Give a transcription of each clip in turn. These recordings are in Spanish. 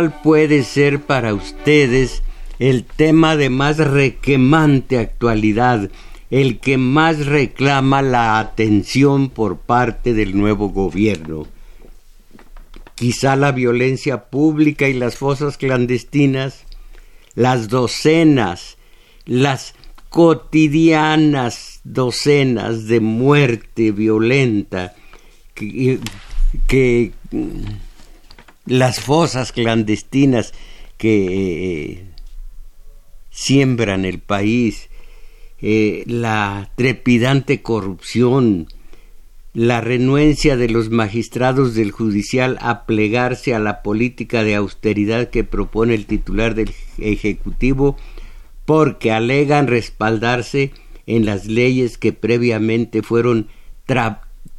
¿Cuál puede ser para ustedes el tema de más requemante actualidad, el que más reclama la atención por parte del nuevo gobierno? Quizá la violencia pública y las fosas clandestinas, las docenas, las cotidianas docenas de muerte violenta que, que las fosas clandestinas que eh, siembran el país, eh, la trepidante corrupción, la renuencia de los magistrados del judicial a plegarse a la política de austeridad que propone el titular del Ejecutivo, porque alegan respaldarse en las leyes que previamente fueron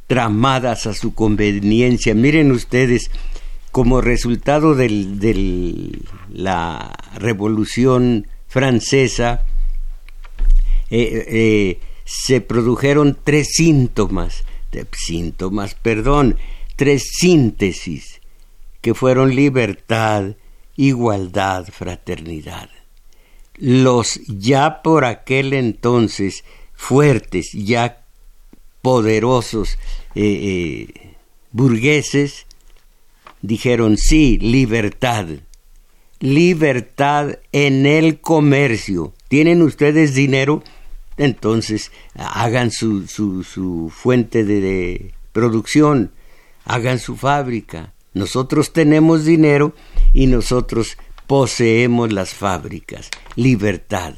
tramadas a su conveniencia. Miren ustedes, como resultado de la Revolución Francesa, eh, eh, se produjeron tres síntomas, síntomas, perdón, tres síntesis, que fueron libertad, igualdad, fraternidad. Los ya por aquel entonces fuertes, ya poderosos eh, burgueses, dijeron sí, libertad. Libertad en el comercio. ¿Tienen ustedes dinero? Entonces hagan su, su, fuente de, producción, hagan su fábrica. Nosotros tenemos dinero y nosotros poseemos las fábricas. Libertad.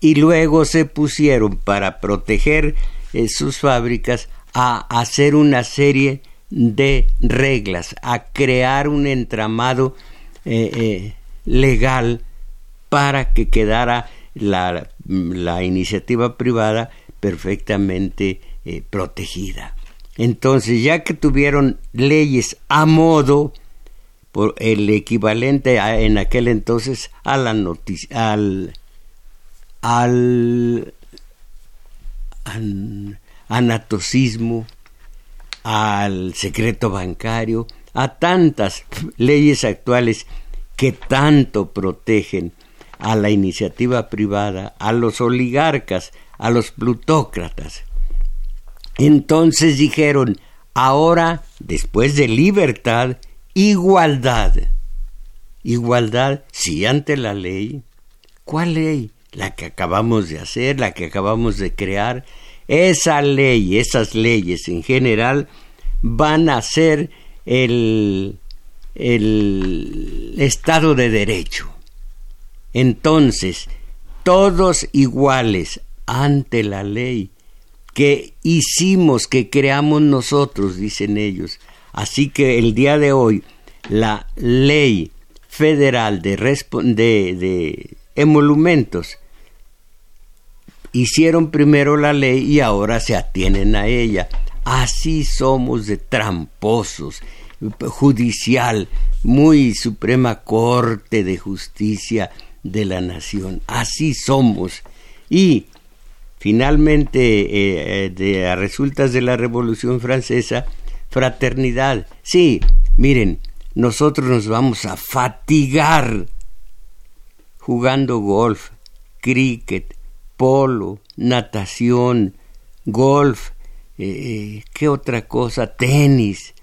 Y luego se pusieron para proteger eh, sus fábricas a hacer una serie de reglas, a crear un entramado eh, eh, legal para que quedara la, iniciativa privada perfectamente eh, protegida. Entonces, ya que tuvieron leyes a modo, por el equivalente en aquel entonces a la noticia, al, al, al anatocismo, al secreto bancario, a tantas leyes actuales que tanto protegen a la iniciativa privada, a los oligarcas, a los plutócratas. Entonces dijeron, ahora, después de libertad, igualdad. Igualdad, sí, ante la ley. ¿Cuál ley? La que acabamos de hacer, la que acabamos de crear, esa ley, esas leyes en general van a ser el, el Estado de Derecho. Entonces, todos iguales ante la ley que hicimos, que creamos nosotros, dicen ellos. Así que el día de hoy, la ley federal de, de, de emolumentos hicieron primero la ley y ahora se atienen a ella. Así somos de tramposos, judicial, muy Suprema Corte de Justicia de la Nación. Así somos. Y finalmente, eh, eh, de, a resultas de la Revolución Francesa, fraternidad. Sí, miren, nosotros nos vamos a fatigar jugando golf, cricket, polo, natación, golf, eh, eh, ¿qué otra cosa? Tenis.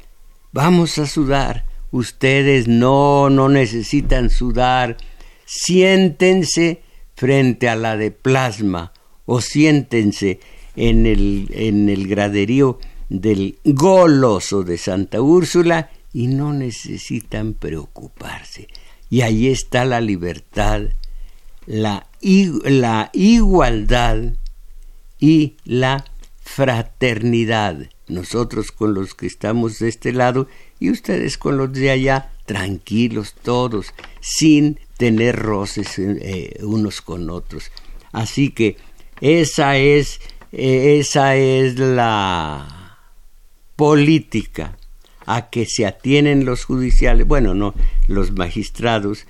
Vamos a sudar. Ustedes no, no necesitan sudar. Siéntense frente a la de plasma o siéntense en el, en el graderío del goloso de Santa Úrsula y no necesitan preocuparse. Y ahí está la libertad, la, la igualdad y la fraternidad. Nosotros con los que estamos de este lado y ustedes con los de allá, tranquilos todos, sin tener roces eh, unos con otros. Así que esa es, eh, esa es la política a que se atienen los judiciales, bueno, no, los magistrados,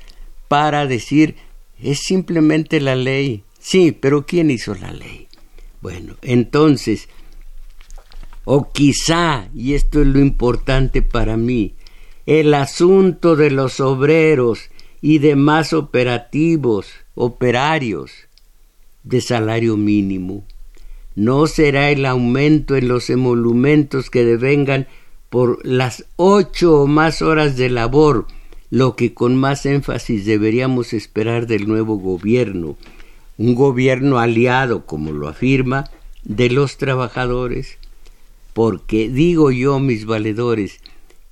para decir, es simplemente la ley. Sí, pero ¿quién hizo la ley? Bueno, entonces, o quizá, y esto es lo importante para mí, el asunto de los obreros y demás operativos, operarios de salario mínimo. No será el aumento en los emolumentos que devengan por las ocho o más horas de labor, lo que con más énfasis deberíamos esperar del nuevo gobierno, un gobierno aliado, como lo afirma, de los trabajadores, porque digo yo, mis valedores,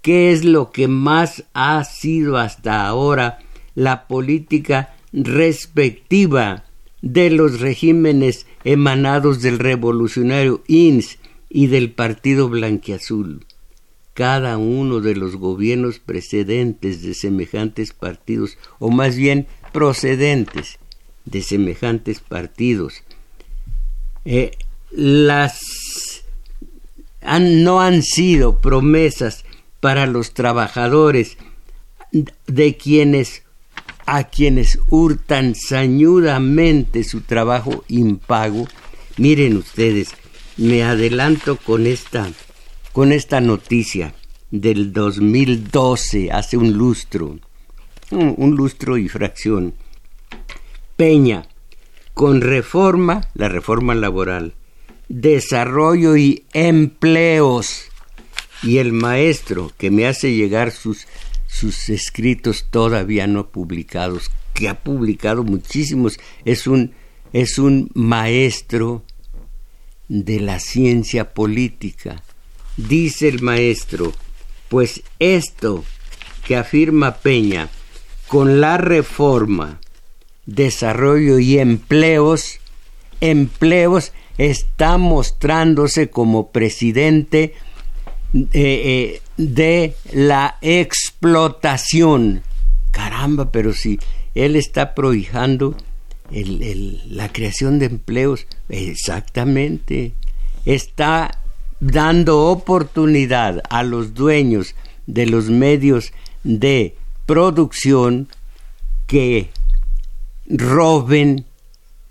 ¿qué es lo que más ha sido hasta ahora la política respectiva de los regímenes emanados del revolucionario INS y del partido blanquiazul? Cada uno de los gobiernos precedentes de semejantes partidos, o más bien procedentes de semejantes partidos. Eh, las no han sido promesas para los trabajadores de quienes a quienes hurtan sañudamente su trabajo impago. Miren ustedes, me adelanto con esta con esta noticia del 2012, hace un lustro, un lustro y fracción. Peña, con reforma, la reforma laboral, desarrollo y empleos. Y el maestro que me hace llegar sus, sus escritos todavía no publicados, que ha publicado muchísimos, es un, es un maestro de la ciencia política Dice el maestro, pues esto que afirma Peña con la reforma, desarrollo y empleos, empleos está mostrándose como presidente eh, eh, de la explotación. Caramba, pero si él está prohijando la creación de empleos, exactamente, está dando oportunidad a los dueños de los medios de producción que roben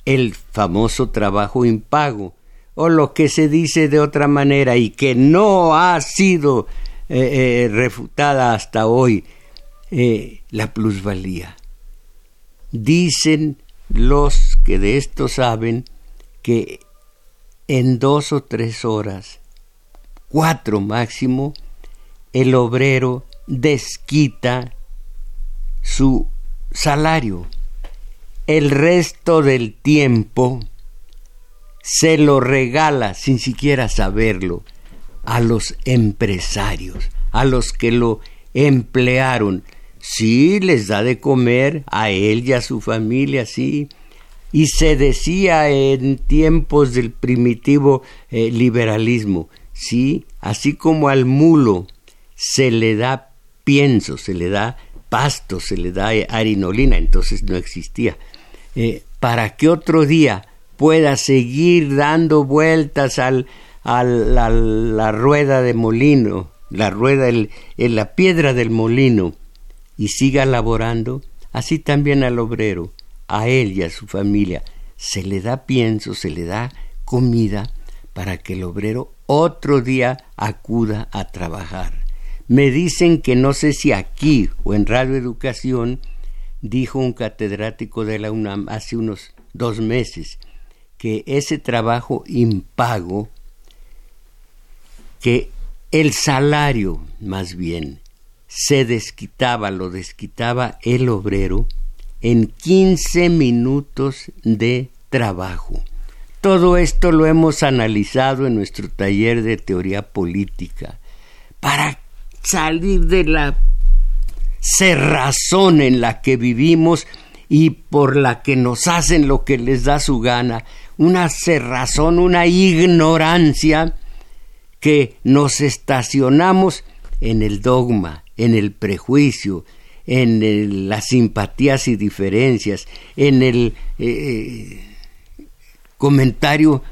el famoso trabajo impago o lo que se dice de otra manera y que no ha sido eh, eh, refutada hasta hoy, eh, la plusvalía. Dicen los que de esto saben que en dos o tres horas cuatro máximo, el obrero desquita su salario. El resto del tiempo se lo regala sin siquiera saberlo a los empresarios, a los que lo emplearon. Sí, les da de comer a él y a su familia, sí. Y se decía en tiempos del primitivo eh, liberalismo, ¿sí? Así como al mulo se le da pienso, se le da pasto, se le da harinolina, entonces no existía, eh, para que otro día pueda seguir dando vueltas al, a la rueda de molino, la rueda, en la piedra del molino, y siga laborando, así también al obrero, a él y a su familia, se le da pienso, se le da comida, para que el obrero otro día acuda a trabajar. Me dicen que no sé si aquí o en Radio Educación dijo un catedrático de la UNAM hace unos dos meses que ese trabajo impago, que el salario más bien se desquitaba, lo desquitaba el obrero en 15 minutos de trabajo. Todo esto lo hemos analizado en nuestro taller de teoría política. Para salir de la cerrazón en la que vivimos y por la que nos hacen lo que les da su gana, una cerrazón, una ignorancia que nos estacionamos en el dogma, en el prejuicio, en las simpatías y diferencias, en el eh, comentario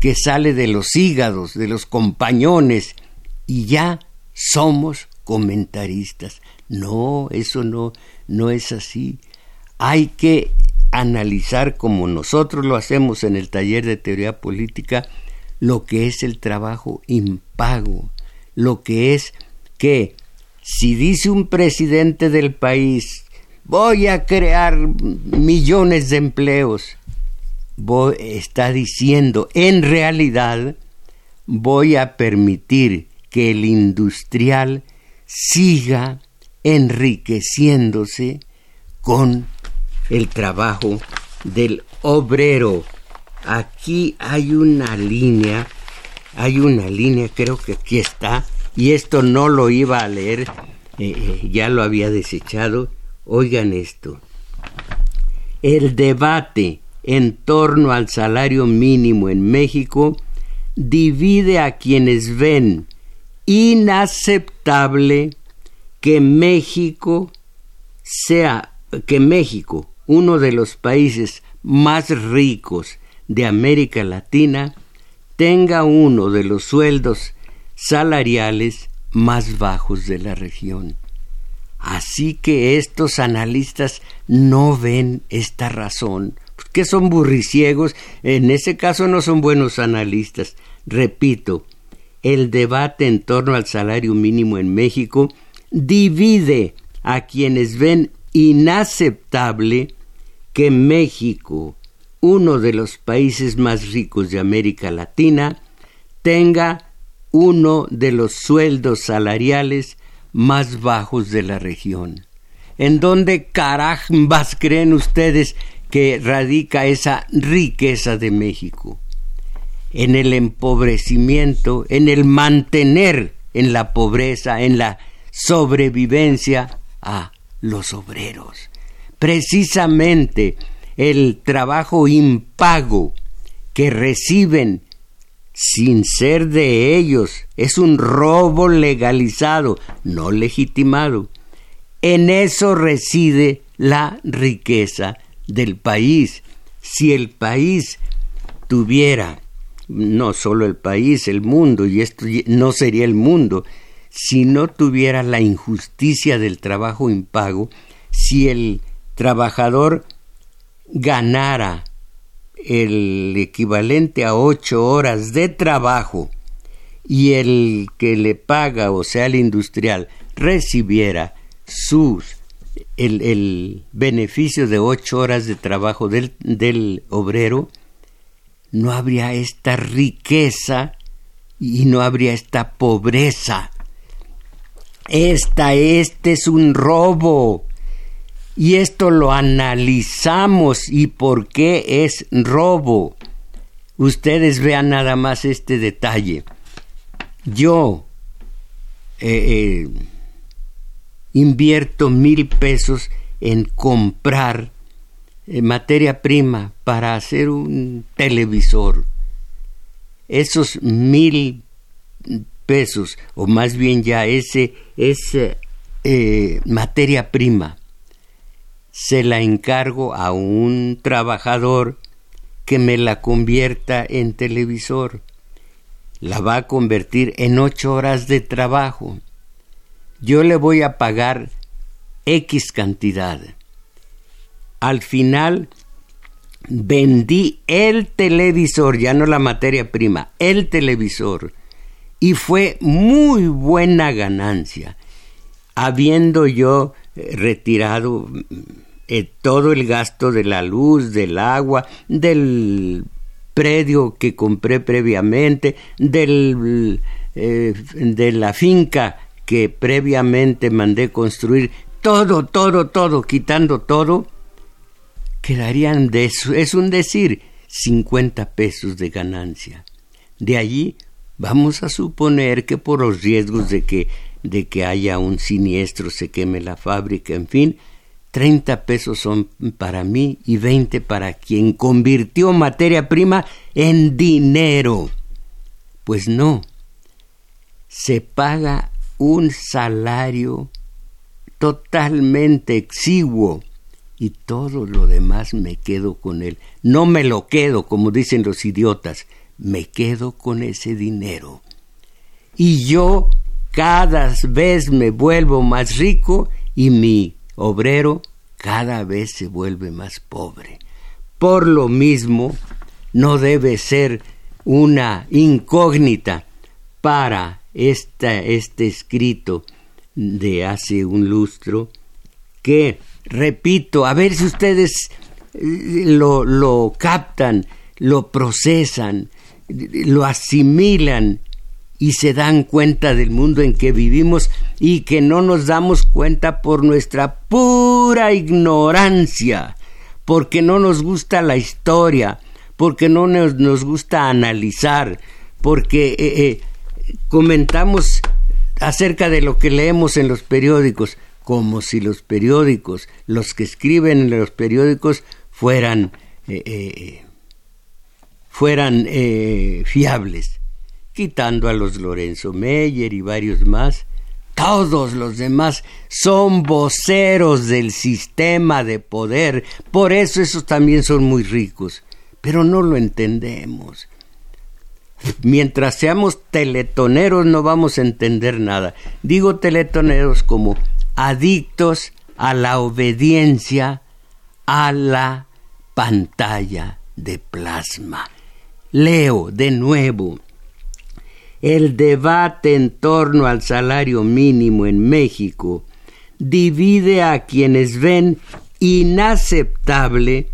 que sale de los hígados, de los compañones, y ya somos comentaristas. No, eso no, no es así. Hay que analizar como nosotros lo hacemos en el taller de teoría política lo que es el trabajo impago, lo que es que si dice un presidente del país voy a crear millones de empleos, está diciendo en realidad voy a permitir que el industrial siga enriqueciéndose con el trabajo del obrero. Aquí hay una línea, hay una línea, creo que aquí está, y esto no lo iba a leer, eh, eh, ya lo había desechado. Oigan esto. El debate en torno al salario mínimo en México divide a quienes ven inaceptable que México sea que México, uno de los países más ricos de América Latina, tenga uno de los sueldos salariales más bajos de la región. Así que estos analistas no ven esta razón, porque son burriciegos, en ese caso no son buenos analistas. Repito, el debate en torno al salario mínimo en México divide a quienes ven inaceptable que México, uno de los países más ricos de América Latina, tenga uno de los sueldos salariales más bajos de la región. ¿En dónde carambas creen ustedes que radica esa riqueza de México? En el empobrecimiento, en el mantener en la pobreza, en la sobrevivencia a los obreros. Precisamente el trabajo impago que reciben sin ser de ellos. Es un robo legalizado, no legitimado. En eso reside la riqueza del país. Si el país tuviera, no solo el país, el mundo, y esto no sería el mundo, si no tuviera la injusticia del trabajo impago, si el trabajador ganara el equivalente a ocho horas de trabajo y el que le paga, o sea, el industrial, recibiera sus el, el beneficio de ocho horas de trabajo del, del obrero, no habría esta riqueza y no habría esta pobreza. Esta, este es un robo. Y esto lo analizamos y por qué es robo. Ustedes vean nada más este detalle. Yo eh, eh, invierto mil pesos en comprar eh, materia prima para hacer un televisor. Esos mil pesos, o más bien ya ese, esa materia prima, se la encargo a un trabajador que me la convierta en televisor. La va a convertir en ocho horas de trabajo. Yo le voy a pagar X cantidad. Al final vendí el televisor, ya no la materia prima, el televisor, y fue muy buena ganancia, habiendo yo eh, retirado eh, todo el gasto de la luz, del agua, del predio que compré previamente, del, eh, de la finca que previamente mandé construir, todo, todo, todo, quitando todo, quedarían es un decir, 50 pesos de ganancia. De allí vamos a suponer que por los riesgos de que, de que haya un siniestro, se queme la fábrica, en fin, 30 pesos son para mí y 20 para quien convirtió materia prima en dinero. Pues no, se paga un salario totalmente exiguo y todo lo demás me quedo con él. No me lo quedo, como dicen los idiotas, me quedo con ese dinero. Y yo cada vez me vuelvo más rico y mi obrero cada vez se vuelve más pobre. Por lo mismo, no debe ser una incógnita para este escrito de hace un lustro que repito, a ver si ustedes eh, lo, lo captan, lo procesan, lo asimilan y se dan cuenta del mundo en que vivimos y que no nos damos cuenta por nuestra pura ignorancia, porque no nos gusta la historia, porque no nos, nos gusta analizar, porque eh, eh, comentamos acerca de lo que leemos en los periódicos como si los periódicos, los que escriben en los periódicos, fueran, eh, eh, fueran eh, fiables, quitando a los Lorenzo Meyer y varios más. Todos los demás son voceros del sistema de poder, por eso esos también son muy ricos, pero no lo entendemos. Mientras seamos teletoneros no vamos a entender nada. Digo teletoneros como adictos a la obediencia a la pantalla de plasma. Leo de nuevo. El debate en torno al salario mínimo en México divide a quienes ven inaceptable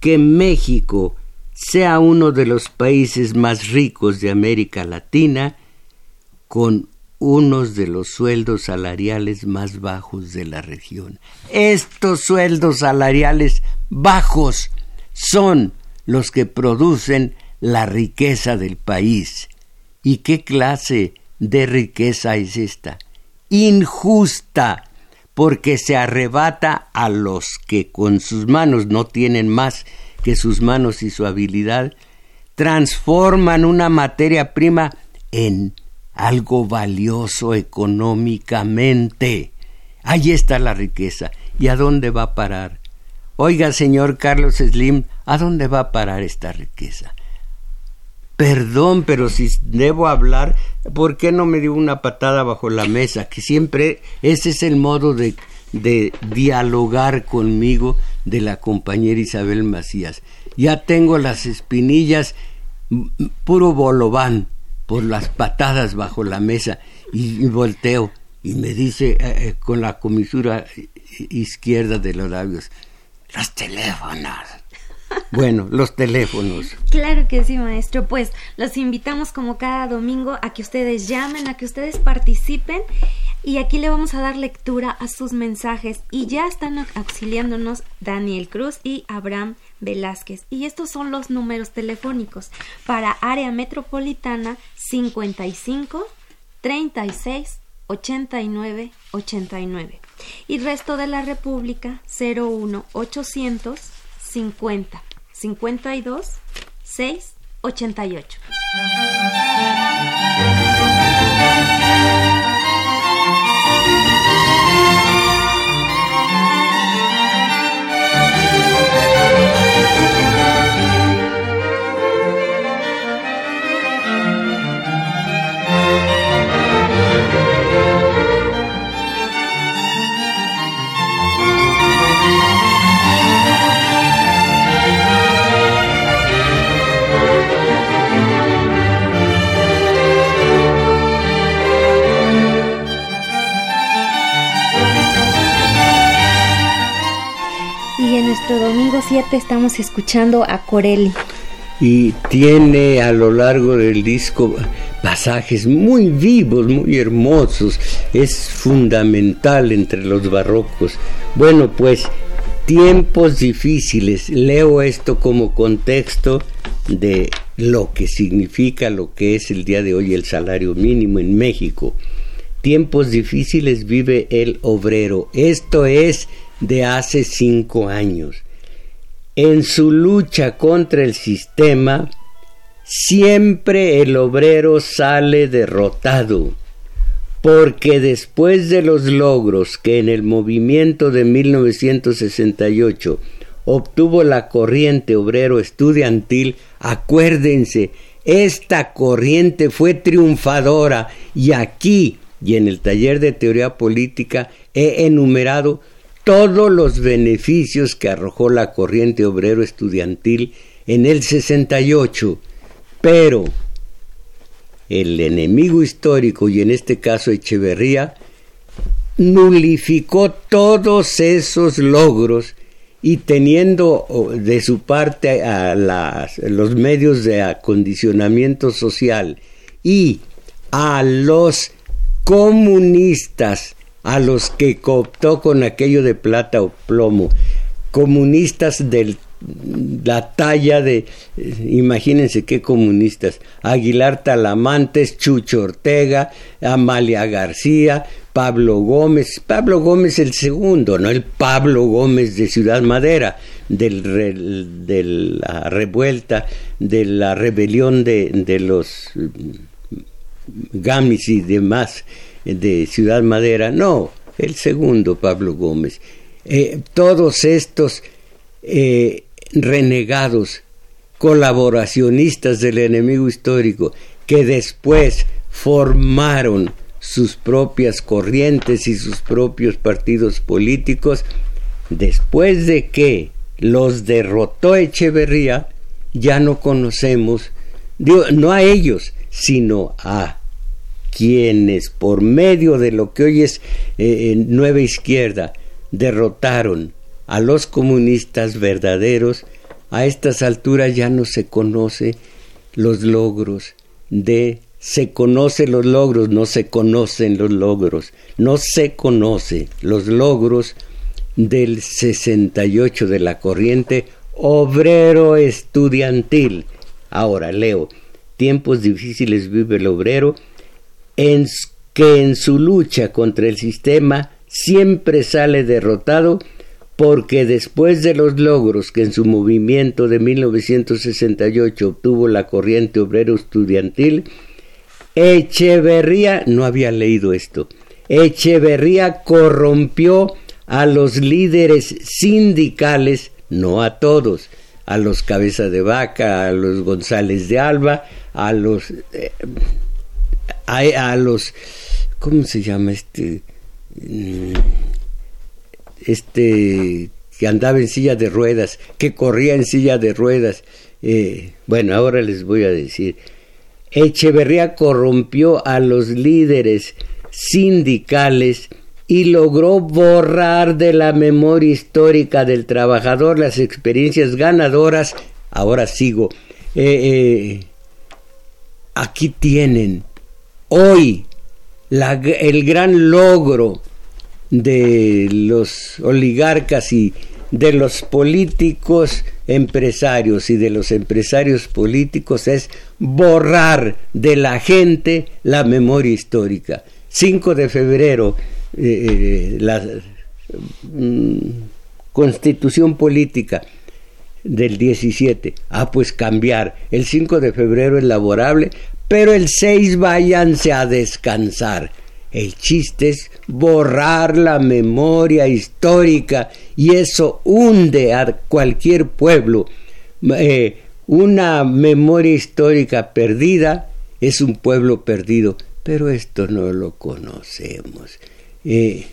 que México sea uno de los países más ricos de América Latina con unos de los sueldos salariales más bajos de la región. Estos sueldos salariales bajos son los que producen la riqueza del país. ¿Y qué clase de riqueza es esta? Injusta, porque se arrebata a los que con sus manos no tienen más que sus manos y su habilidad, transforman una materia prima en algo valioso económicamente. Ahí está la riqueza. ¿Y a dónde va a parar? Oiga, señor Carlos Slim, ¿a dónde va a parar esta riqueza? Perdón, pero si debo hablar, ¿por qué no me dio una patada bajo la mesa? Que siempre ese es el modo de, de dialogar conmigo de la compañera Isabel Macías. Ya tengo las espinillas puro bolobán por las patadas bajo la mesa y, volteo y me dice eh, eh, con la comisura izquierda de los labios, los teléfonos. Bueno, los teléfonos. Claro que sí, maestro. Pues los invitamos como cada domingo a que ustedes llamen, a que ustedes participen y aquí le vamos a dar lectura a sus mensajes y ya están auxiliándonos Daniel Cruz y Abraham Velázquez. Y estos son los números telefónicos para área metropolitana 55 36 89 89 y resto de la República 01 800 50 52 6 88. Domingo 7 estamos escuchando a Corelli. Y tiene a lo largo del disco pasajes muy vivos, muy hermosos. Es fundamental entre los barrocos. Bueno, pues tiempos difíciles. Leo esto como contexto de lo que significa lo que es el día de hoy el salario mínimo en México. Tiempos difíciles vive el obrero. Esto es de hace cinco años. En su lucha contra el sistema, siempre el obrero sale derrotado, porque después de los logros que en el movimiento de 1968 obtuvo la corriente obrero estudiantil, acuérdense, esta corriente fue triunfadora y aquí y en el taller de teoría política he enumerado todos los beneficios que arrojó la corriente obrero estudiantil en el 68, pero el enemigo histórico, y en este caso Echeverría, nulificó todos esos logros y teniendo de su parte a los medios de acondicionamiento social y a los comunistas a los que cooptó con aquello de plata o plomo, comunistas de la talla de, imagínense qué comunistas, Aguilar Talamantes, Chucho Ortega, Amalia García, Pablo Gómez, Pablo Gómez el segundo, no el Pablo Gómez de Ciudad Madera, del, de la revuelta, de la rebelión de, de los Gamis y demás de Ciudad Madera, no, el segundo Pablo Gómez. Eh, todos estos eh, renegados, colaboracionistas del enemigo histórico, que después formaron sus propias corrientes y sus propios partidos políticos, después de que los derrotó Echeverría, ya no conocemos, no a ellos, sino a quienes por medio de lo que hoy es eh, Nueva Izquierda derrotaron a los comunistas verdaderos, a estas alturas ya no se conoce los logros de se conoce los logros, no se conocen los logros, no se conoce los logros del 68 de la corriente obrero estudiantil. Ahora leo, tiempos difíciles vive el obrero, en que en su lucha contra el sistema siempre sale derrotado porque después de los logros que en su movimiento de 1968 obtuvo la corriente obrero estudiantil, Echeverría, no había leído esto, Echeverría corrompió a los líderes sindicales, no a todos, a los Cabeza de Vaca, a los González de Alba, a los... Eh, a, los, ¿cómo se llama este? Mm, este que andaba en silla de ruedas, que corría en silla de ruedas. Eh, bueno, ahora les voy a decir. Echeverría corrompió a los líderes sindicales y logró borrar de la memoria histórica del trabajador las experiencias ganadoras. Ahora sigo. Eh, eh, aquí tienen hoy el gran logro de los oligarcas y de los políticos empresarios y de los empresarios políticos es borrar de la gente la memoria histórica. 5 de febrero, eh, eh, la mm, constitución política del 17. Ah, pues cambiar. El 5 de febrero es laborable pero el 6 váyanse a descansar. El chiste es borrar la memoria histórica y eso hunde a cualquier pueblo. Eh, una memoria histórica perdida es un pueblo perdido, pero esto no lo conocemos. Eh,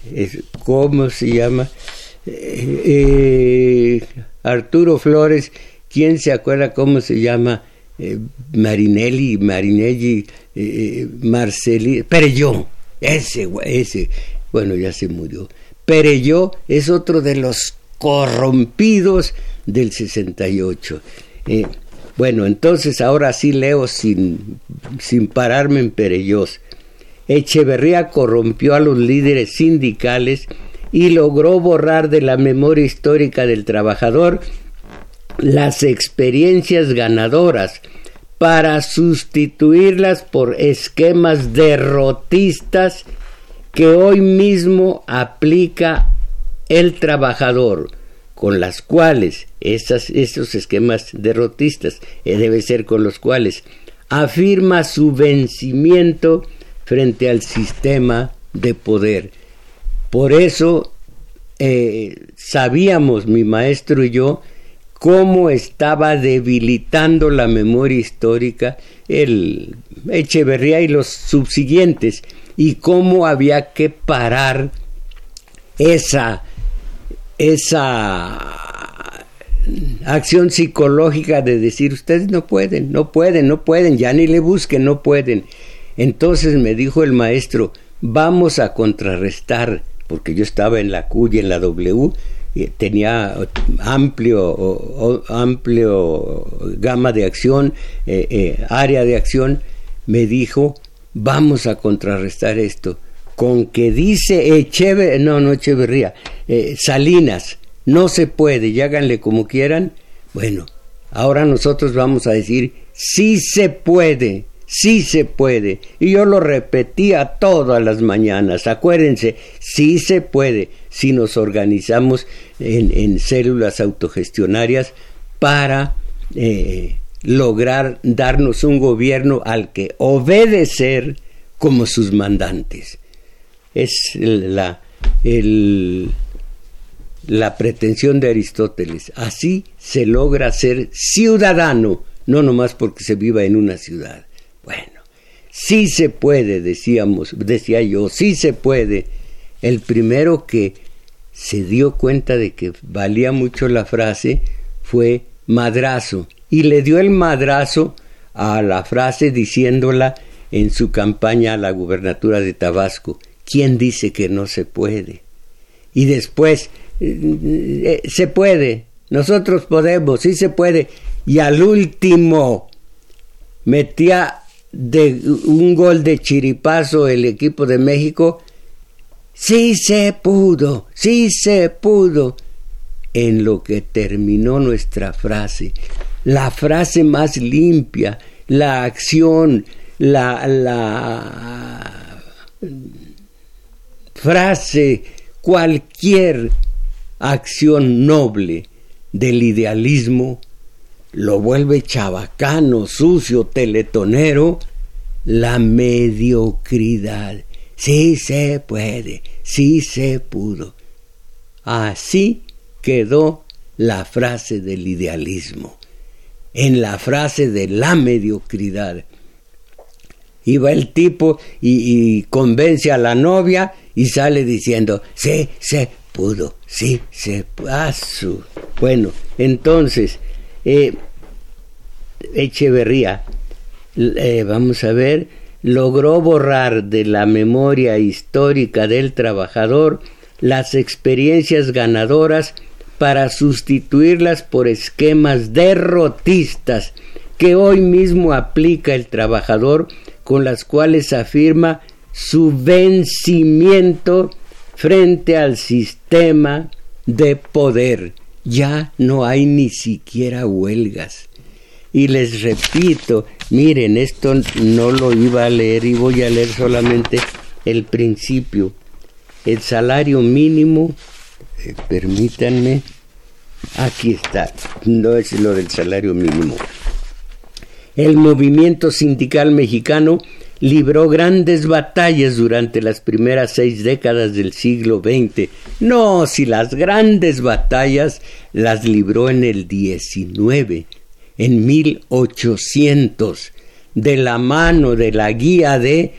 ¿Cómo se llama? Eh, Arturo Flores, ¿quién se acuerda cómo se llama? Eh, Marinelli, Marinelli, eh, eh Marceli, Perelló, ese, ese, bueno, ya se murió. Perelló es otro de los corrompidos del 68. Eh, bueno, entonces ahora sí leo sin, sin pararme en Perellos. Echeverría corrompió a los líderes sindicales y logró borrar de la memoria histórica del trabajador las experiencias ganadoras para sustituirlas por esquemas derrotistas que hoy mismo aplica el trabajador, con las cuales esas, esos esquemas derrotistas eh, debe ser con los cuales afirma su vencimiento frente al sistema de poder. Por eso eh, sabíamos mi maestro y yo cómo estaba debilitando la memoria histórica el Echeverría y los subsiguientes y cómo había que parar esa esa acción psicológica de decir ustedes no pueden, no pueden, no pueden, ya ni le busquen, no pueden. Entonces me dijo el maestro, vamos a contrarrestar, porque yo estaba en la Q y en la W, tenía amplio, amplio gama de acción, eh, eh, área de acción, me dijo, vamos a contrarrestar esto, con que dice Echeverría, no, no Echeverría, eh, Salinas, no se puede, y háganle como quieran, bueno, ahora nosotros vamos a decir, sí se puede, sí se puede. Y yo lo repetía todas las mañanas. Acuérdense, sí se puede si nos organizamos en, células autogestionarias para eh, lograr darnos un gobierno al que obedecer como sus mandantes. Es la, la pretensión de Aristóteles. Así se logra ser ciudadano, no nomás porque se viva en una ciudad. Bueno, sí se puede, decíamos, decía yo, sí se puede. El primero que se dio cuenta de que valía mucho la frase fue madrazo y le dio el madrazo a la frase diciéndola en su campaña a la gubernatura de Tabasco. ¿Quién dice que no se puede? Y después, eh, eh, se puede, nosotros podemos, sí se puede. Y al último metía de un gol de chiripazo el equipo de México, sí se pudo, sí se pudo. En lo que terminó nuestra frase, la frase más limpia, la acción, la, la frase, cualquier acción noble del idealismo lo vuelve chabacano, sucio, teletonero, la mediocridad. Sí se puede, sí se pudo. Así quedó la frase del idealismo, en la frase de la mediocridad. Iba el tipo y, convence a la novia y sale diciendo, sí, se pudo, sí, se pudo. Ah, bueno, entonces, eh, Echeverría, eh, vamos a ver, logró borrar de la memoria histórica del trabajador las experiencias ganadoras para sustituirlas por esquemas derrotistas que hoy mismo aplica el trabajador con las cuales afirma su vencimiento frente al sistema de poder. Ya no hay ni siquiera huelgas. Y les repito, miren, esto no lo iba a leer y voy a leer solamente el principio. El salario mínimo, eh, permítanme, aquí está, no es lo del salario mínimo. El movimiento sindical mexicano libró grandes batallas durante las primeras seis décadas del siglo XX. No, si las grandes batallas las libró en el XIX en 1800 de la mano de la guía de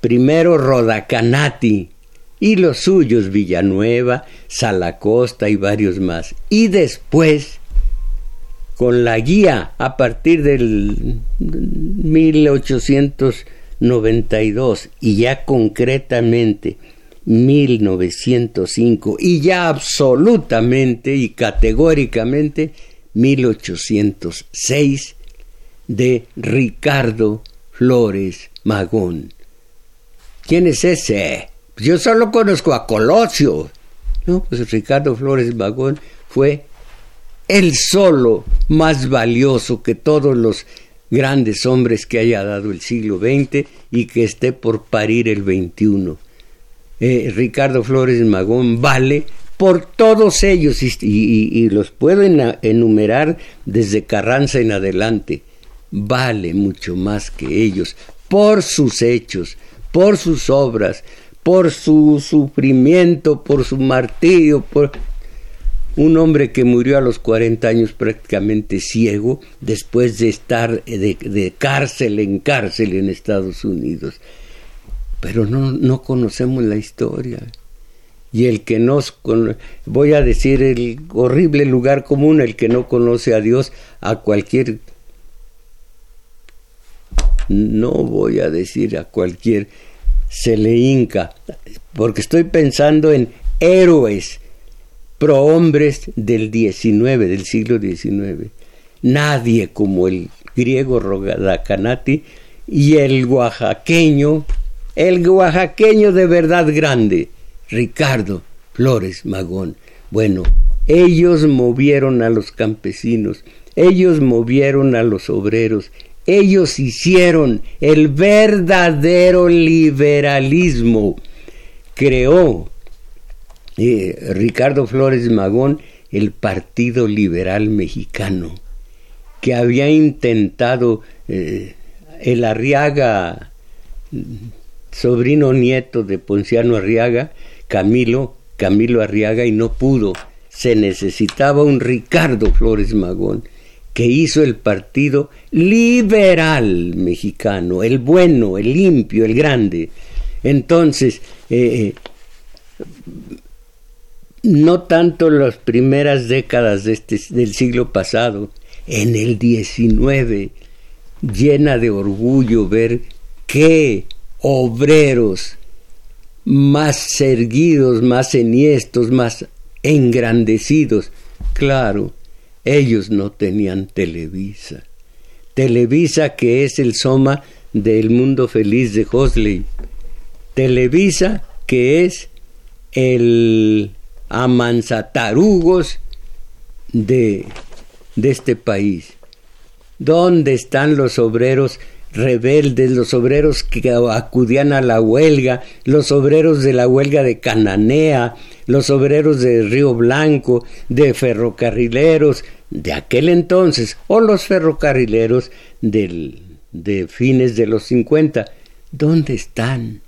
primero Rodacanati y los suyos Villanueva, Salacosta y varios más. Y después, con la guía a partir del 1892 y ya concretamente 1905 y ya absolutamente y categóricamente 1806 de Ricardo Flores Magón. ¿Quién es ese? Yo solo conozco a Colosio. No, pues Ricardo Flores Magón fue el solo más valioso que todos los grandes hombres que haya dado el siglo XX y que esté por parir el XXI. Eh, Ricardo Flores Magón vale por todos ellos y, los puedo enumerar desde Carranza en adelante. Vale mucho más que ellos por sus hechos, por sus obras, por su sufrimiento, por su martirio, por un hombre que murió a los 40 años prácticamente ciego después de estar de, cárcel en cárcel en Estados Unidos. Pero no, no conocemos la historia y el que nos voy a decir el horrible lugar común el que no conoce a Dios a cualquier no voy a decir a cualquier se le hinca porque estoy pensando en héroes prohombres del 19 del siglo XIX nadie como el griego Rogadacanati y el oaxaqueño el oaxaqueño de verdad grande Ricardo Flores Magón. Bueno, ellos movieron a los campesinos, ellos movieron a los obreros, ellos hicieron el verdadero liberalismo. Creó eh, Ricardo Flores Magón el Partido Liberal Mexicano, que había intentado eh, el Arriaga, sobrino nieto de Ponciano Arriaga, Camilo, Camilo Arriaga y no pudo. Se necesitaba un Ricardo Flores Magón que hizo el partido liberal mexicano, el bueno, el limpio, el grande. Entonces, eh, no tanto las primeras décadas de este, del siglo pasado, en el 19, llena de orgullo ver qué obreros más erguidos, más enhiestos, más engrandecidos. Claro, ellos no tenían Televisa. Televisa que es el soma del mundo feliz de Hosley. Televisa que es el amansatarugos de, de este país. ¿Dónde están los obreros rebeldes, los obreros que acudían a la huelga, los obreros de la huelga de Cananea, los obreros de Río Blanco, de ferrocarrileros de aquel entonces, o los ferrocarrileros del, de fines de los 50. ¿Dónde están?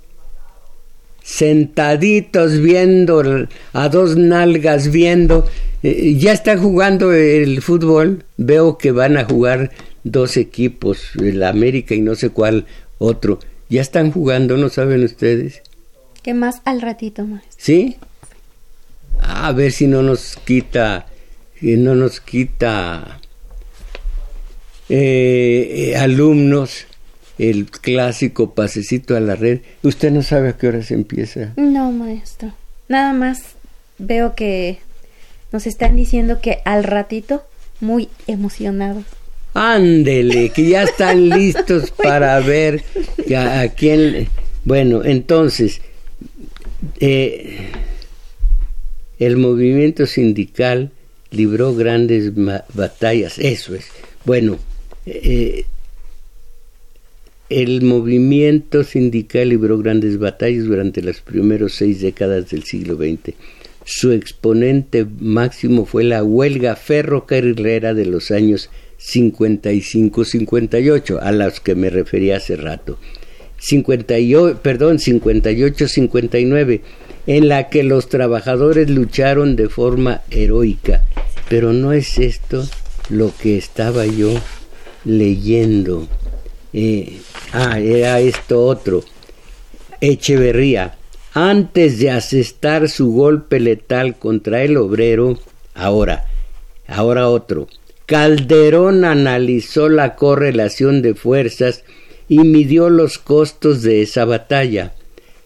Sentaditos viendo a dos nalgas viendo, eh, ya está jugando el fútbol, veo que van a jugar dos equipos, el América y no sé cuál otro. Ya están jugando, ¿no saben ustedes? ¿Qué más al ratito más? ¿Sí? A ver si no nos quita, no nos quita eh, eh, alumnos el clásico pasecito a la red. ¿Usted no sabe a qué hora se empieza? No, maestro. Nada más veo que nos están diciendo que al ratito, muy emocionados. Ándele, que ya están listos para ver a, quién. Bueno, entonces, eh, el movimiento sindical libró grandes batallas, eso es. Bueno, eh, el movimiento sindical libró grandes batallas durante las primeras seis décadas del siglo XX. Su exponente máximo fue la huelga ferrocarrilera de los años 55-58, a las que me refería hace rato. 58, perdón, 58-59, en la que los trabajadores lucharon de forma heroica. Pero no es esto lo que estaba yo leyendo. Eh, ah, era esto otro. Echeverría, antes de asestar su golpe letal contra el obrero, ahora, ahora otro Calderón analizó la correlación de fuerzas y midió los costos de esa batalla.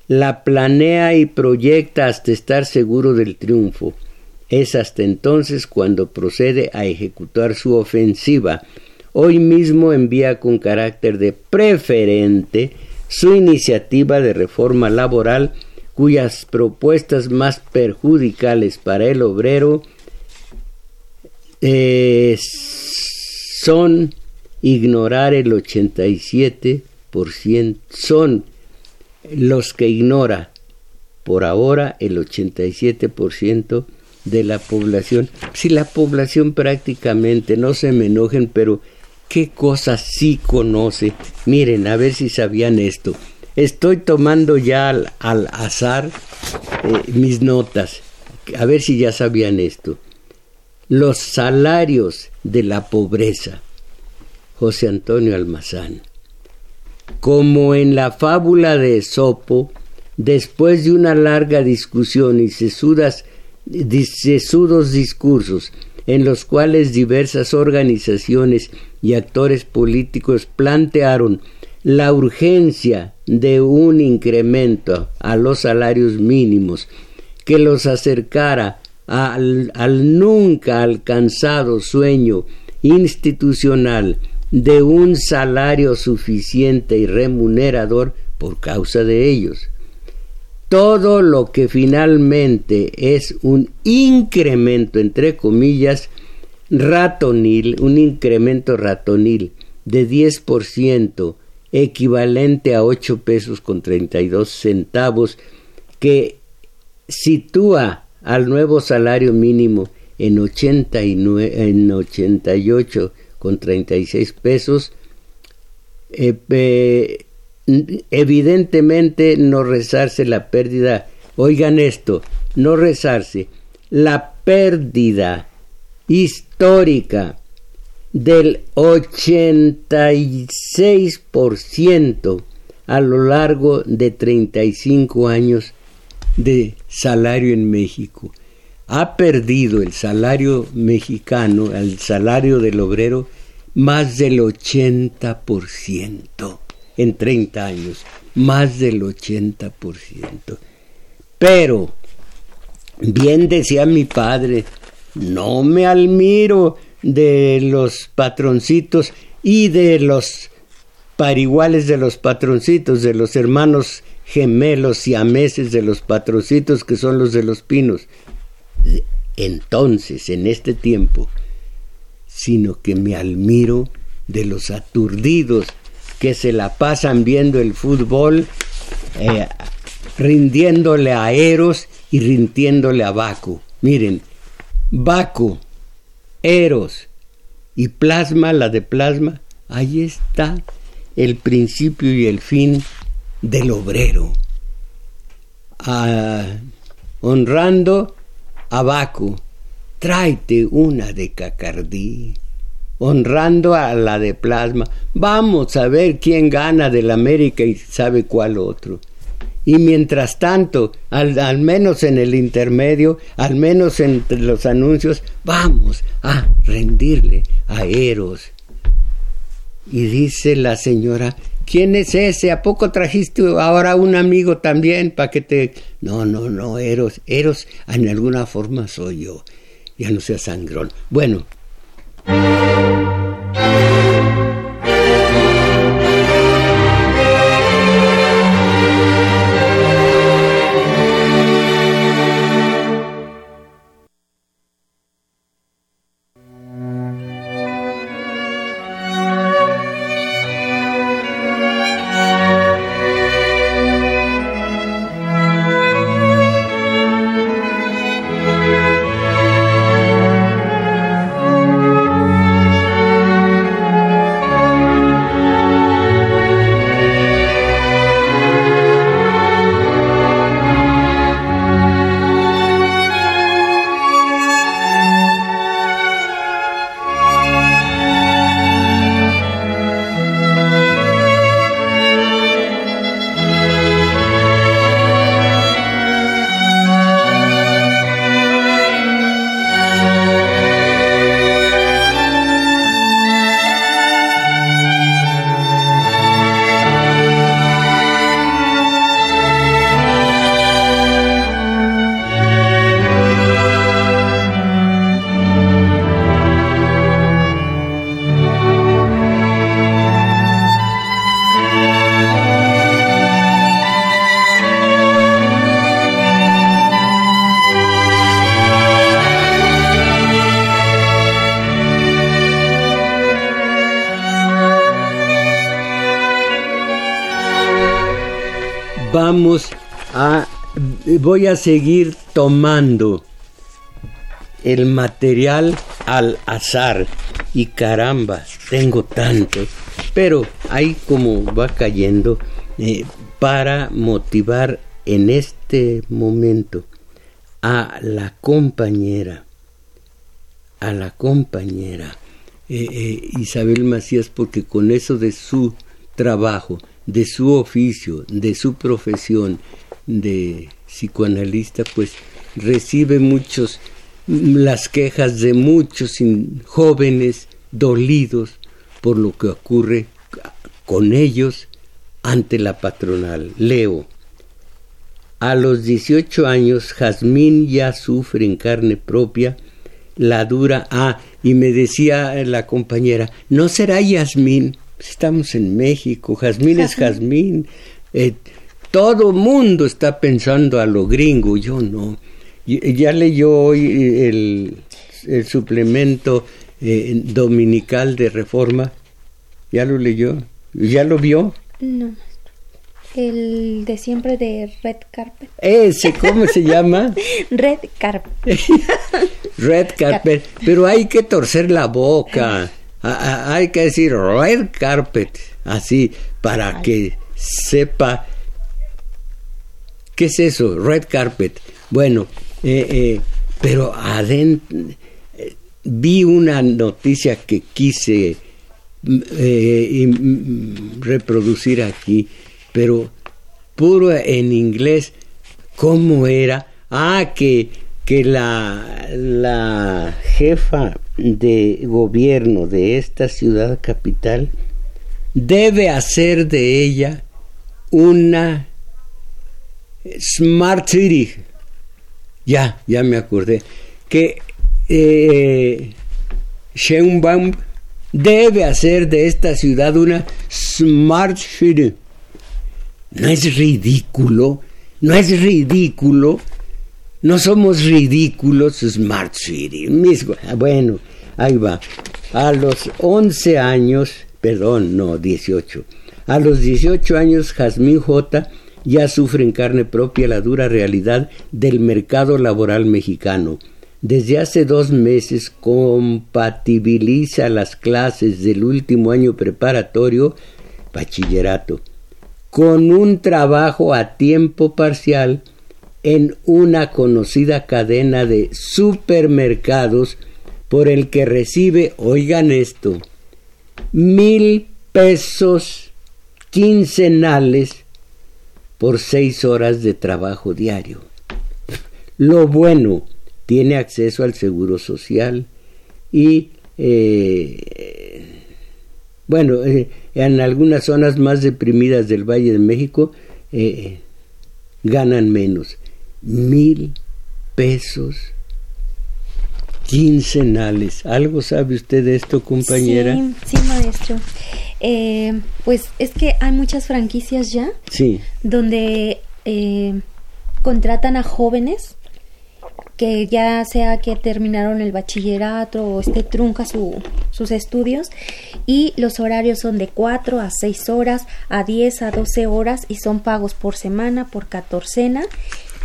la planea y proyecta hasta estar seguro del triunfo. Es hasta entonces cuando procede a ejecutar su ofensiva. Hoy mismo envía con carácter de preferente su iniciativa de reforma laboral cuyas propuestas más perjudicales para el obrero eh, son ignorar el 87%, son los que ignora por ahora el 87% de la población. Si la población prácticamente, no se me enojen, pero qué cosas sí conoce. Miren, a ver si sabían esto. Estoy tomando ya al, azar eh, mis notas, a ver si ya sabían esto. Los salarios de la pobreza. José Antonio Almazán. Como en la fábula de Esopo, después de una larga discusión y sesudos discursos, en los cuales diversas organizaciones y actores políticos plantearon la urgencia de un incremento a los salarios mínimos que los acercara al, nunca alcanzado sueño institucional de un salario suficiente y remunerador por causa de ellos. Todo lo que finalmente es un incremento, entre comillas, ratonil, un incremento ratonil de 10%, equivalente a 8 pesos con 32 centavos, que sitúa al nuevo salario mínimo en, 89, en 88 con 36 pesos, eh, evidentemente no rezarse la pérdida, oigan esto, no rezarse, la pérdida histórica del 86% a lo largo de 35 años de salario en México ha perdido el salario mexicano, el salario del obrero, más del 80% en 30 años, más del 80%. Pero, bien decía mi padre, no me admiro de los patroncitos y de los pariguales de los patroncitos, de los hermanos gemelos y ameses de los patroncitos que son los de los pinos entonces, en este tiempo, sino que me admiro de los aturdidos que se la pasan viendo el fútbol, eh, rindiéndole a Eros y rindiéndole a Baco. Miren, Baco, Eros y Plasma, la de Plasma, ahí está el principio y el fin del obrero. Honrando Abaco, tráete una de cacardí. Honrando a la de plasma, vamos a ver quién gana del América y sabe cuál otro. Y mientras tanto, al, al, menos en el intermedio, al menos entre los anuncios, vamos a rendirle a Eros. Y dice la señora, ¿quién es ese? ¿A poco trajiste ahora un amigo también para que te... No, no, no, Eros, Eros en alguna forma soy yo. Ya no sea sangrón. Bueno. Voy a seguir tomando el material al azar. Y caramba, tengo tanto, pero ahí como va cayendo eh, para motivar en este momento a la compañera, a la compañera eh, eh, Isabel Macías, porque con eso de su trabajo, de su oficio, de su profesión de psicoanalista, pues recibe muchos las quejas de muchos jóvenes dolidos por lo que ocurre con ellos ante la patronal. Leo. A los 18 años, Jazmín ya sufre en carne propia la dura. Ah, y me decía la compañera, ¿no será Yasmín? Estamos en México, Jazmín es Jazmín. Eh, todo mundo está pensando a lo gringo, yo no. Ya leyó hoy el, suplemento eh, dominical de Reforma. ¿Ya lo leyó? ¿Ya lo vio? No. El de siempre de Red Carpet. Ese, ¿cómo se llama? Red Carpet. Red Carpet. Pero hay que torcer la boca. hay que decir Red Carpet. Así, para que sepa. ¿Qué es eso? Red Carpet. Bueno, eh, eh, pero adentro eh, vi una noticia que quise reproducir aquí, pero puro en inglés, ¿cómo era? Ah, que, que la, la jefa de gobierno de esta ciudad capital debe hacer de ella una Smart City ya, ya me acordé, que eh, debe hacer de esta ciudad una smart city. No es ridículo, no es ridículo, no somos ridículos, Smart City. Bueno, ahí va. A los 11 años, perdón, no, 18. A los 18 años, Jazmín J ya sufre en carne propia la dura realidad del mercado laboral mexicano. Desde hace dos meses compatibiliza las clases del último año preparatorio, bachillerato, con un trabajo a tiempo parcial en una conocida cadena de supermercados por el que recibe, oigan esto, mil pesos quincenales por seis horas de trabajo diario. Lo bueno, tiene acceso al seguro social y, eh, bueno, eh, en algunas zonas más deprimidas del Valle de México eh, ganan menos. Mil pesos quincenales. ¿Algo sabe usted de esto, compañera? Sí, sí maestro. Eh, pues es que hay muchas franquicias ya. Sí. Donde eh, contratan a jóvenes que ya sea que terminaron el bachillerato o esté trunca su, sus estudios y los horarios son de 4 a 6 horas, a 10 a 12 horas y son pagos por semana, por catorcena,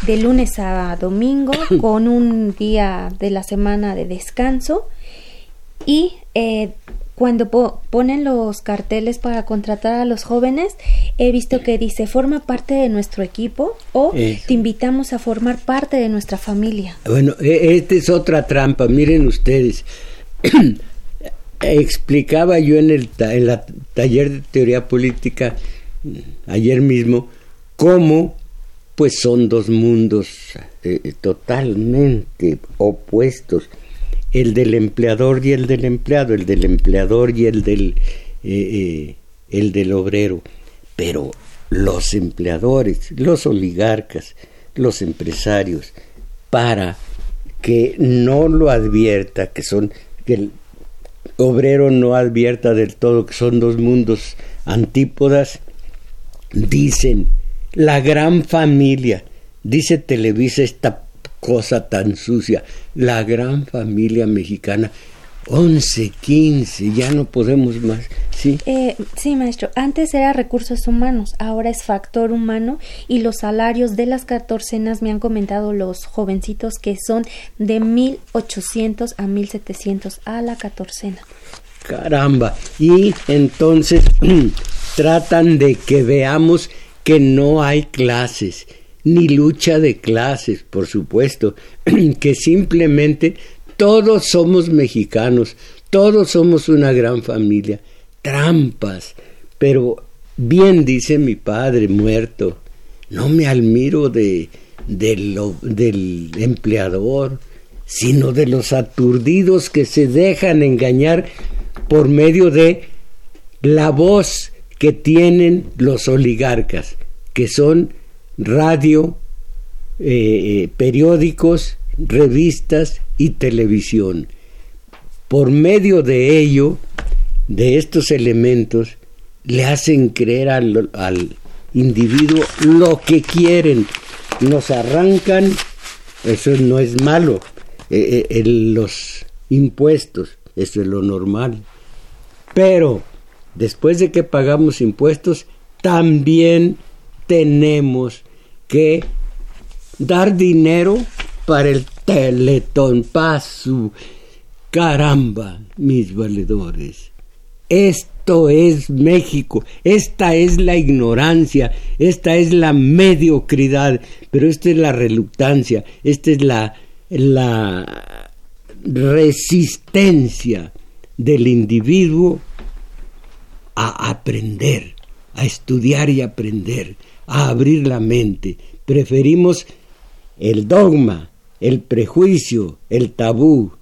de lunes a domingo con un día de la semana de descanso y eh, cuando ponen los carteles para contratar a los jóvenes, he visto que dice forma parte de nuestro equipo o te invitamos a formar parte de nuestra familia. Bueno, e, esta es otra trampa, miren ustedes. Explicaba yo en el en la taller de teoría política ayer mismo cómo pues son dos mundos eh, totalmente opuestos el del empleador y el del empleado, el del empleador y el del, eh, eh, el del obrero. Pero los empleadores, los oligarcas, los empresarios, para que no lo advierta, que son, que el obrero no advierta del todo que son dos mundos antípodas, dicen la gran familia, dice Televisa esta cosa tan sucia, la gran familia mexicana. 11, 15, ya no podemos más. Sí. Eh, sí, maestro. Antes era recursos humanos, ahora es factor humano y los salarios de las catorcenas me han comentado los jovencitos que son de 1800 a 1700 a la catorcena. Caramba. Y entonces tratan de que veamos que no hay clases, ni lucha de clases, por supuesto, que simplemente todos somos mexicanos, todos somos una gran familia. Trampas. Pero bien dice mi padre muerto, no me admiro de, del empleador, sino de los aturdidos que se dejan engañar por medio de la voz que tienen los oligarcas, que son radio, eh, eh, periódicos, revistas y televisión. Por medio de ello, de estos elementos, le hacen creer al, individuo lo que quieren. Nos arrancan, eso no es malo, eh, los impuestos, eso es lo normal. Pero después de que pagamos impuestos, también tenemos que dar dinero para el teletón. Paso. Caramba, mis valedores. Esto es México, esta es la ignorancia, esta es la mediocridad, pero esta es la reluctancia, esta es la, la resistencia del individuo a aprender, a estudiar y aprender, a abrir la mente. Preferimos el dogma, el prejuicio, el tabú.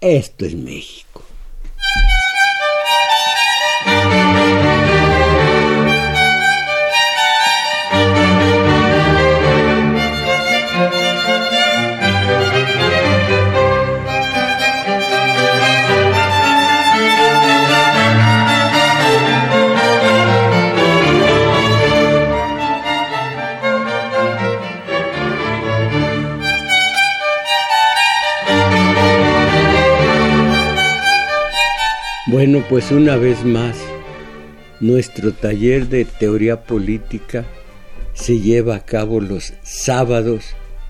Esto es México. Bueno, pues una vez más, nuestro taller de teoría política se lleva a cabo los sábados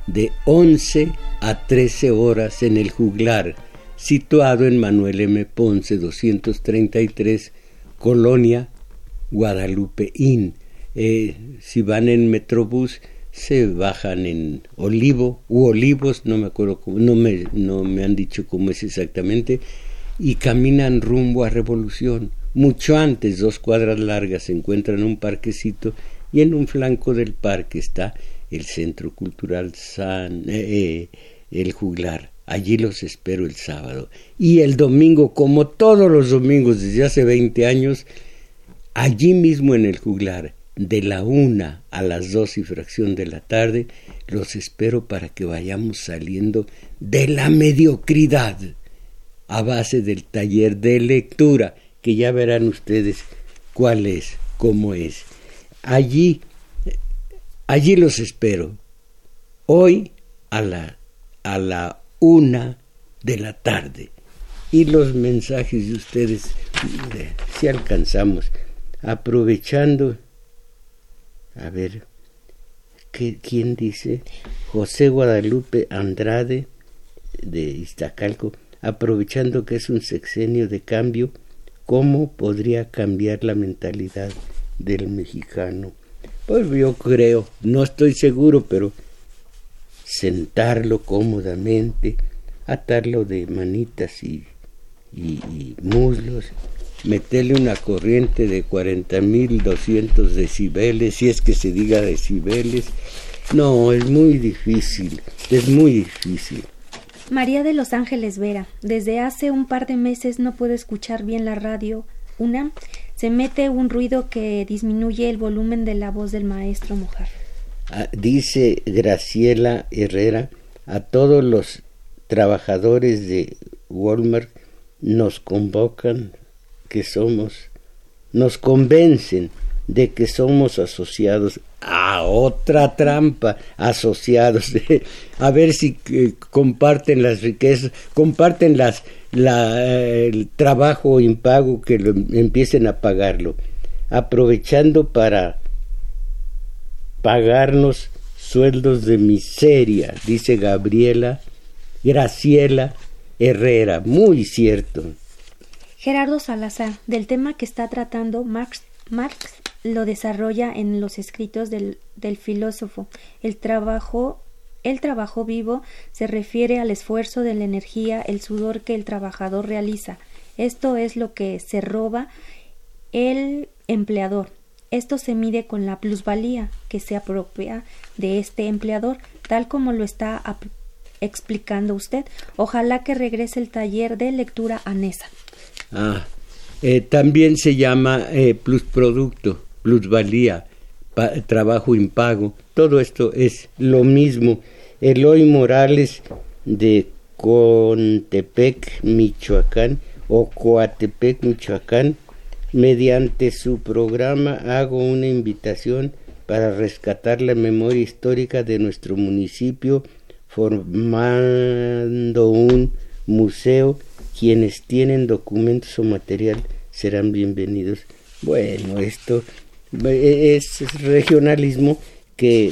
de 11 a 13 horas en el juglar, situado en Manuel M. Ponce 233, Colonia, Guadalupe Inn. Eh, si van en Metrobús, se bajan en Olivo u Olivos, no me acuerdo, no me, no me han dicho cómo es exactamente, y caminan rumbo a Revolución. Mucho antes, dos cuadras largas, se encuentran un parquecito y en un flanco del parque está el Centro Cultural San, eh, eh, el Juglar. Allí los espero el sábado. Y el domingo, como todos los domingos desde hace 20 años, allí mismo en el Juglar, de la una a las dos y fracción de la tarde, los espero para que vayamos saliendo de la mediocridad a base del taller de lectura, que ya verán ustedes cuál es, cómo es. Allí, allí los espero. Hoy a la, a la una de la tarde. Y los mensajes de ustedes, si alcanzamos, aprovechando, a ver, ¿quién dice? José Guadalupe Andrade de Iztacalco aprovechando que es un sexenio de cambio, ¿cómo podría cambiar la mentalidad del mexicano? Pues yo creo, no estoy seguro, pero sentarlo cómodamente, atarlo de manitas y, muslos, meterle una corriente de 40.200 decibeles, si es que se diga decibeles. No, es muy difícil, es muy difícil. María de Los Ángeles Vera, desde hace un par de meses no puedo escuchar bien la radio. Una, se mete un ruido que disminuye el volumen de la voz del maestro Mojar. Ah, dice Graciela Herrera, a todos los trabajadores de Walmart nos convocan que somos, nos convencen de que somos asociados a otra trampa, asociados, a ver si eh, comparten las riquezas, comparten las, el trabajo impago que lo, empiecen a pagarlo, aprovechando para pagarnos sueldos de miseria, dice Gabriela, Graciela Herrera, muy cierto. Gerardo Salazar, del tema que está tratando Marx, Marx lo desarrolla en los escritos del, del filósofo. El trabajo el trabajo vivo se refiere al esfuerzo de la energía, el sudor que el trabajador realiza. Esto es lo que se roba el empleador. Esto se mide con la plusvalía que se apropia de este empleador, tal como lo está explicando usted. Ojalá que regrese el taller de lectura a NESA. Ah, eh, también se llama eh, plusproducto, plusvalía, trabajo impago. Todo esto es lo mismo. Eloy Morales de Contepec, Michoacán, o Coatepec, Michoacán, mediante su programa hago una invitación para rescatar la memoria histórica de nuestro municipio, formando un museo. Quienes tienen documentos o material serán bienvenidos. Bueno, esto es regionalismo que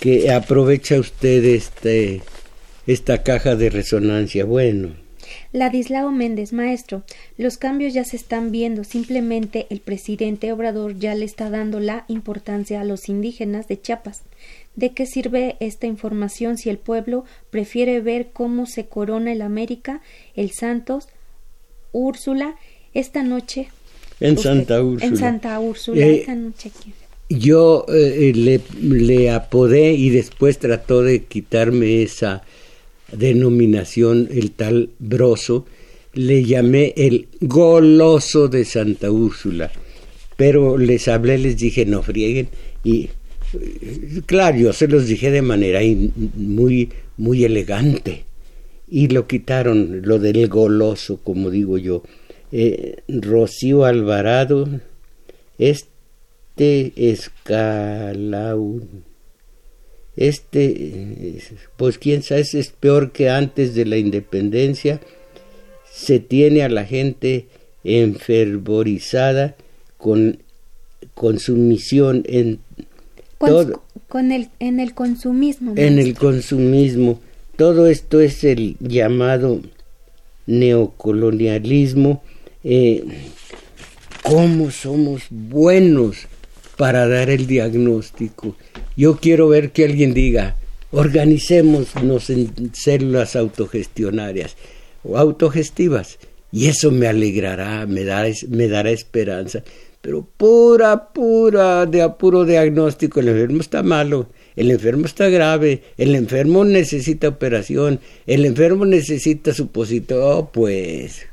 que aprovecha usted este, esta caja de resonancia. Bueno. Ladislao Méndez, maestro, los cambios ya se están viendo, simplemente el presidente Obrador ya le está dando la importancia a los indígenas de Chiapas. ¿De qué sirve esta información si el pueblo prefiere ver cómo se corona el América, el Santos, Úrsula, esta noche? En Santa Úrsula. En Santa Úrsula, eh, noche yo eh, le, le, apodé y después trató de quitarme esa denominación, el tal broso, le llamé el goloso de Santa Úrsula. Pero les hablé, les dije, no frieguen. Y eh, claro, yo se los dije de manera muy, muy elegante. Y lo quitaron, lo del goloso, como digo yo. Eh, Rocío Alvarado, este escalón, este, pues quién sabe, es peor que antes de la independencia, se tiene a la gente enfervorizada con, con su misión en todo. Con el, en el consumismo. En el consumismo. Todo esto es el llamado neocolonialismo. Eh, ¿Cómo somos buenos para dar el diagnóstico. Yo quiero ver que alguien diga, organicémonos en células autogestionarias o autogestivas y eso me alegrará, me dará, me dará esperanza. Pero pura, pura, de apuro diagnóstico, el enfermo está malo, el enfermo está grave, el enfermo necesita operación, el enfermo necesita supositorio, oh, pues...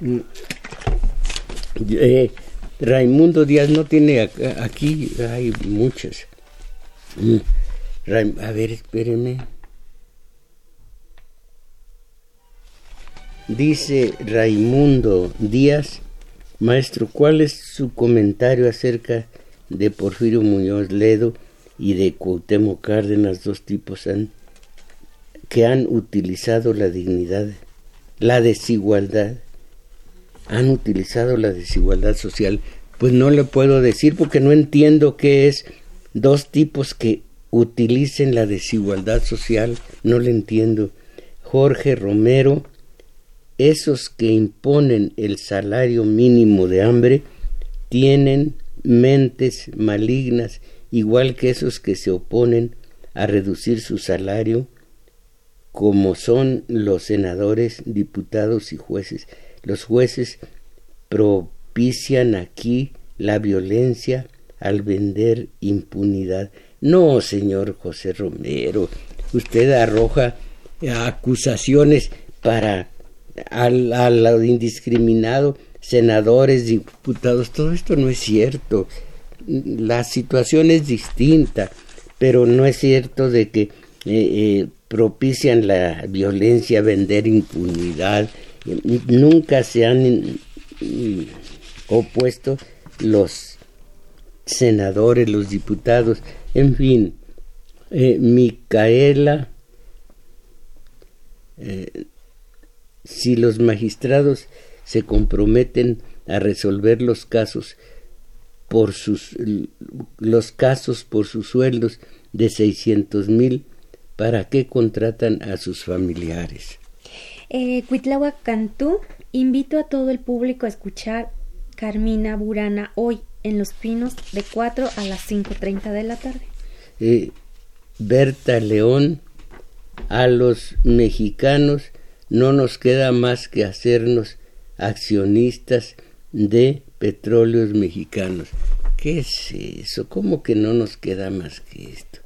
Mm, eh, Raimundo Díaz no tiene aquí, hay muchas. Mm. A ver, espéreme. Dice Raimundo Díaz, maestro, ¿cuál es su comentario acerca de Porfirio Muñoz Ledo y de Cuauhtémoc Cárdenas, dos tipos que han utilizado la dignidad, la desigualdad han utilizado la desigualdad social, pues no le puedo decir porque no entiendo qué es dos tipos que utilicen la desigualdad social, no le entiendo. Jorge Romero, esos que imponen el salario mínimo de hambre, tienen mentes malignas, igual que esos que se oponen a reducir su salario, como son los senadores, diputados y jueces. Los jueces propician aquí la violencia al vender impunidad. No, señor José Romero, usted arroja acusaciones para al, indiscriminado senadores, diputados, todo esto no es cierto. La situación es distinta, pero no es cierto de que eh, eh, propician la violencia, vender impunidad, nunca se han opuesto los senadores, los diputados, en fin, eh, Micaela eh, si los magistrados se comprometen a resolver los casos por sus los casos por sus sueldos de seiscientos mil, ¿para qué contratan a sus familiares? Eh, Cantú, invito a todo el público a escuchar Carmina Burana hoy en Los Pinos de 4 a las 5.30 de la tarde. Eh, Berta León, a los mexicanos no nos queda más que hacernos accionistas de petróleos mexicanos. ¿Qué es eso? ¿Cómo que no nos queda más que esto?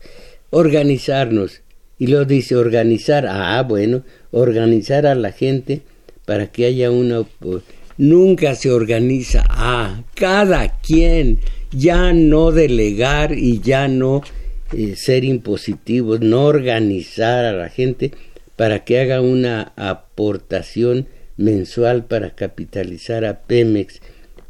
Organizarnos. Y lo dice organizar. Ah, bueno, organizar a la gente para que haya una... Nunca se organiza. Ah, cada quien. Ya no delegar y ya no eh, ser impositivos, no organizar a la gente para que haga una aportación mensual para capitalizar a Pemex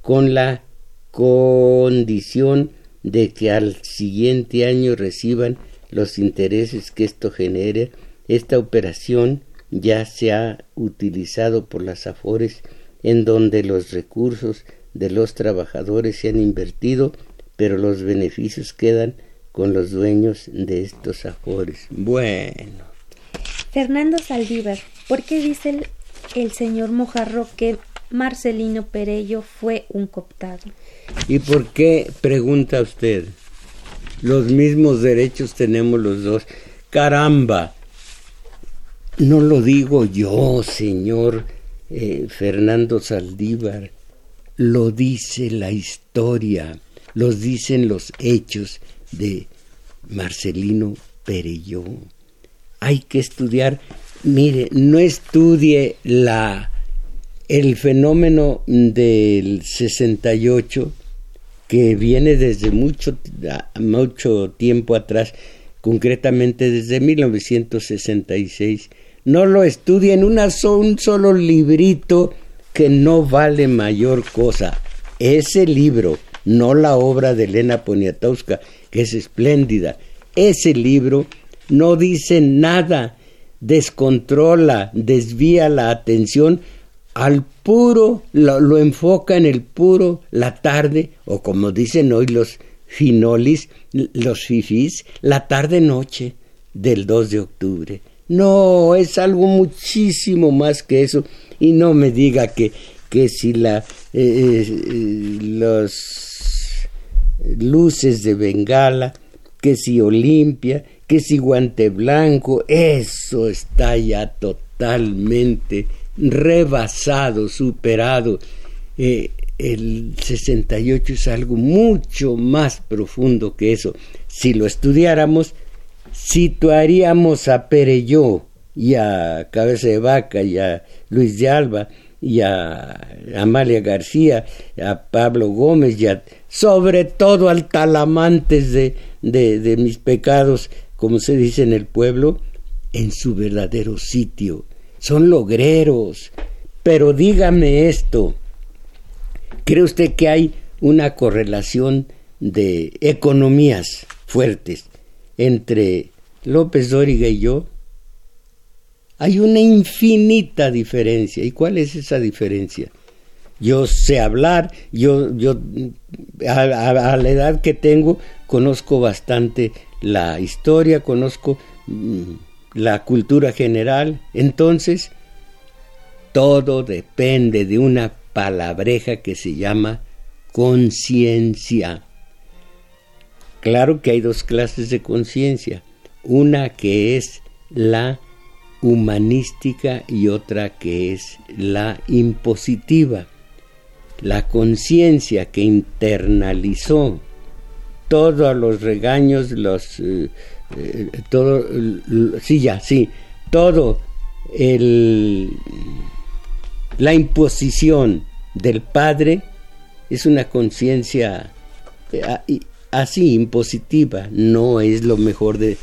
con la condición de que al siguiente año reciban los intereses que esto genere. Esta operación ya se ha utilizado por las AFORES en donde los recursos de los trabajadores se han invertido, pero los beneficios quedan con los dueños de estos AFORES. Bueno. Fernando Saldívar, ¿por qué dice el, el señor Mojarro que Marcelino Perello fue un cooptado. ¿Y por qué pregunta usted? Los mismos derechos tenemos los dos. Caramba, no lo digo yo, señor eh, Fernando Saldívar, lo dice la historia, los dicen los hechos de Marcelino Perello. Hay que estudiar, mire, no estudie la el fenómeno del 68, que viene desde mucho, mucho tiempo atrás, concretamente desde 1966, no lo estudia en un solo librito que no vale mayor cosa. Ese libro, no la obra de Elena Poniatowska, que es espléndida, ese libro no dice nada, descontrola, desvía la atención al puro, lo, enfoca en el puro, la tarde, o como dicen hoy los finolis, los fifis, la tarde-noche del 2 de octubre. No, es algo muchísimo más que eso. Y no me diga que, que si la, eh, eh, los luces de Bengala, que si Olimpia, que si Guante Blanco, eso está ya totalmente rebasado, superado. Eh, el 68 es algo mucho más profundo que eso. Si lo estudiáramos, situaríamos a Pereyó y a Cabeza de Vaca y a Luis de Alba y a Amalia García, a Pablo Gómez y sobre todo al talamantes de mis pecados, como se dice en el pueblo, en su verdadero sitio, son logreros. Pero dígame esto, ¿cree usted que hay una correlación de economías fuertes entre López Dóriga y yo? Hay una infinita diferencia. ¿Y cuál es esa diferencia? Yo sé hablar, yo, yo a, la edad que tengo conozco bastante la historia, conozco mm, la cultura general. Entonces, todo depende de una palabreja que se llama conciencia. Claro que hay dos clases de conciencia, una que es la humanística y otra que es la impositiva. La conciencia que internalizó todos los regaños, los eh, eh, todo, sí, ya, sí, todo el, la imposición del padre es una conciencia eh, así, impositiva, no es lo mejor de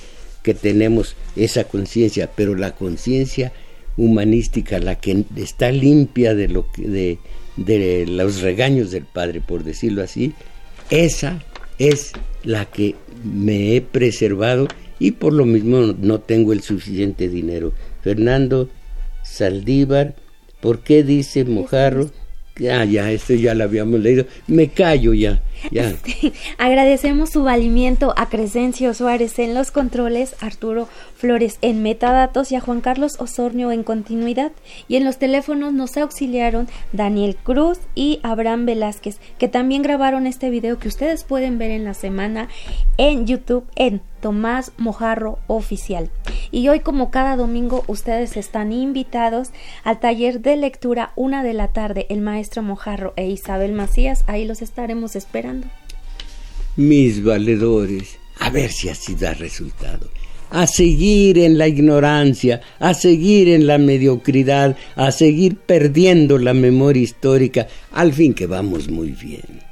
que tenemos esa conciencia, pero la conciencia humanística, la que está limpia de, lo de, de los regaños del padre, por decirlo así, esa es la que me he preservado y por lo mismo no tengo el suficiente dinero. Fernando Saldívar ¿Por qué dice Mojarro? Ya, ya, esto ya lo habíamos leído. Me callo ya. Ya. agradecemos su valimiento a Crescencio Suárez en los controles, Arturo Flores en metadatos y a Juan Carlos Osornio en continuidad. Y en los teléfonos nos auxiliaron Daniel Cruz y Abraham Velázquez, que también grabaron este video que ustedes pueden ver en la semana en YouTube en Tomás Mojarro Oficial. Y hoy, como cada domingo, ustedes están invitados al taller de lectura una de la tarde. El maestro Mojarro e Isabel Macías, ahí los estaremos Mis valedores, a ver si así da resultado. A seguir en la ignorancia, a seguir en la mediocridad, a seguir perdiendo la memoria histórica, al fin que vamos muy bien.